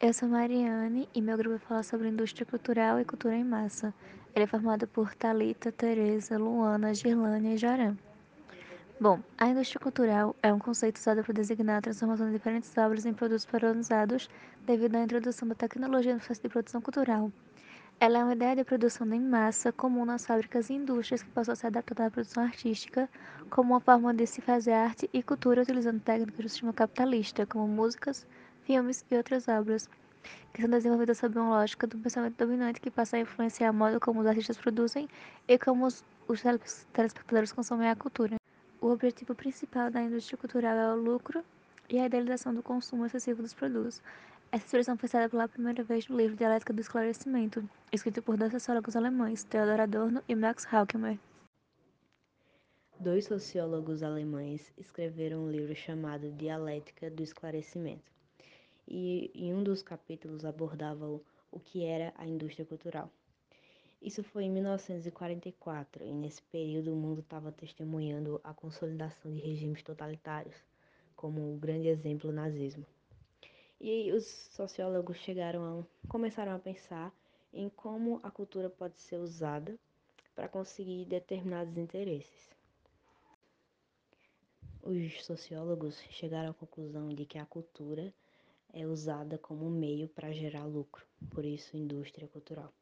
Eu sou Mariane e meu grupo vai falar sobre indústria cultural e cultura em massa. Ele é formado por Talita, Teresa, Luana, Girlânia e Jaran. Bom, a indústria cultural é um conceito usado para designar a transformação de diferentes obras em produtos padronizados devido à introdução da tecnologia no processo de produção cultural. Ela é uma ideia de produção em massa comum nas fábricas e indústrias que possam ser adaptada à produção artística como uma forma de se fazer arte e cultura utilizando técnicas do sistema capitalista, como músicas, filmes e outras obras, que são desenvolvidas sob uma lógica do pensamento dominante que passa a influenciar a modo como os artistas produzem e como os, telespectadores consomem a cultura. O objetivo principal da indústria cultural é o lucro e a idealização do consumo excessivo dos produtos. Essa expressão foi citada pela primeira vez no livro Dialética do Esclarecimento, escrito por dois sociólogos alemães, Theodor Adorno e Max Halkemer. Dois sociólogos alemães escreveram um livro chamado Dialética do Esclarecimento e em um dos capítulos abordava o, o que era a indústria cultural. Isso foi em 1944 e nesse período o mundo estava testemunhando a consolidação de regimes totalitários, como o grande exemplo o nazismo. E os sociólogos chegaram a, começaram a pensar em como a cultura pode ser usada para conseguir determinados interesses. Os sociólogos chegaram à conclusão de que a cultura é usada como meio para gerar lucro, por isso indústria cultural,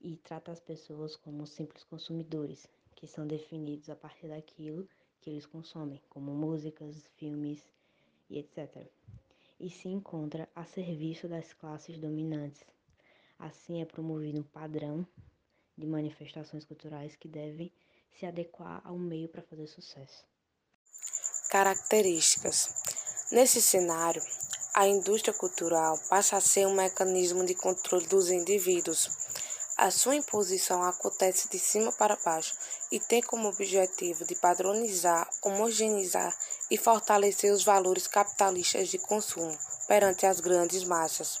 e trata as pessoas como simples consumidores, que são definidos a partir daquilo que eles consomem, como músicas, filmes e etc. E se encontra a serviço das classes dominantes. Assim é promovido um padrão de manifestações culturais que devem se adequar ao meio para fazer sucesso. Características. Nesse cenário, a indústria cultural passa a ser um mecanismo de controle dos indivíduos. A sua imposição acontece de cima para baixo e tem como objetivo de padronizar, homogeneizar e fortalecer os valores capitalistas de consumo perante as grandes massas.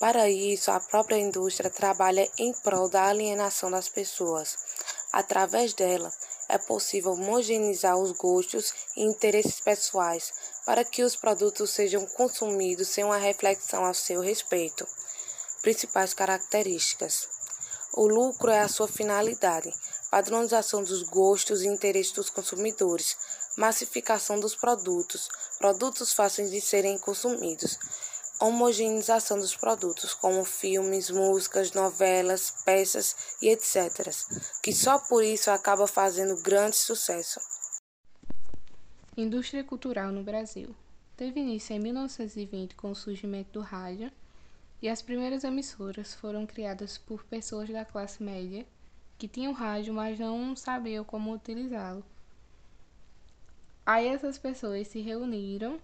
Para isso, a própria indústria trabalha em prol da alienação das pessoas. Através dela, é possível homogeneizar os gostos e interesses pessoais para que os produtos sejam consumidos sem uma reflexão a seu respeito. Principais características: o lucro é a sua finalidade, padronização dos gostos e interesses dos consumidores, massificação dos produtos, produtos fáceis de serem consumidos, homogeneização dos produtos, como filmes, músicas, novelas, peças e etc., que só por isso acaba fazendo grande sucesso. Indústria cultural no Brasil. Teve início em 1920 com o surgimento do rádio, e as primeiras emissoras foram criadas por pessoas da classe média que tinham rádio, mas não sabiam como utilizá-lo. Aí essas pessoas se reuniram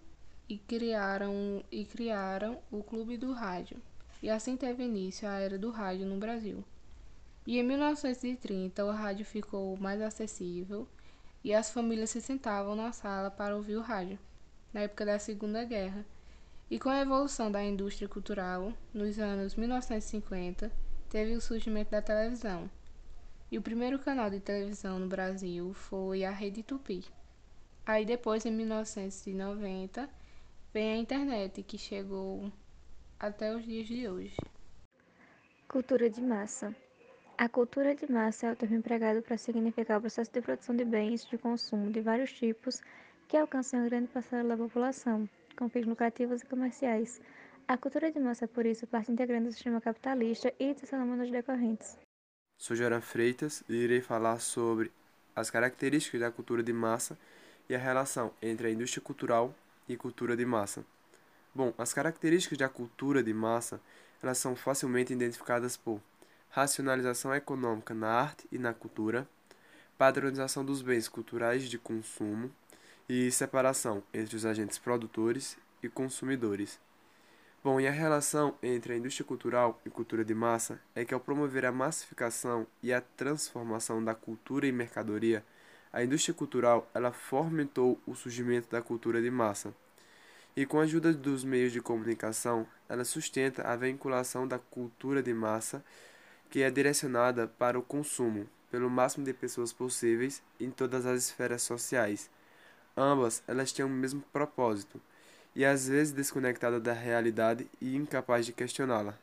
e criaram e criaram o Clube do Rádio. E assim teve início a era do rádio no Brasil. E em 1930 o rádio ficou mais acessível e as famílias se sentavam na sala para ouvir o rádio, na época da Segunda Guerra. E com a evolução da indústria cultural, nos anos 1950, teve o surgimento da televisão. E o primeiro canal de televisão no Brasil foi a Rede Tupi. Aí depois, em 1990, vem a internet, que chegou até os dias de hoje. Cultura de massa. A cultura de massa é o termo empregado para significar o processo de produção de bens de consumo de vários tipos que alcançam uma grande parcela da população, com fins lucrativos e comerciais. A cultura de massa é, por isso, parte integrante do sistema capitalista e de seus fenômenos decorrentes. Sou Joran Freitas e irei falar sobre as características da cultura de massa e a relação entre a indústria cultural e cultura de massa. Bom, as características da cultura de massa elas são facilmente identificadas por racionalização econômica na arte e na cultura, padronização dos bens culturais de consumo e separação entre os agentes produtores e consumidores. Bom, e a relação entre a indústria cultural e cultura de massa é que ao promover a massificação e a transformação da cultura em mercadoria, a indústria cultural ela fomentou o surgimento da cultura de massa. E com a ajuda dos meios de comunicação, ela sustenta a vinculação da cultura de massa que é direcionada para o consumo pelo máximo de pessoas possíveis em todas as esferas sociais. Ambas elas têm o mesmo propósito, e às vezes desconectada da realidade e incapaz de questioná-la.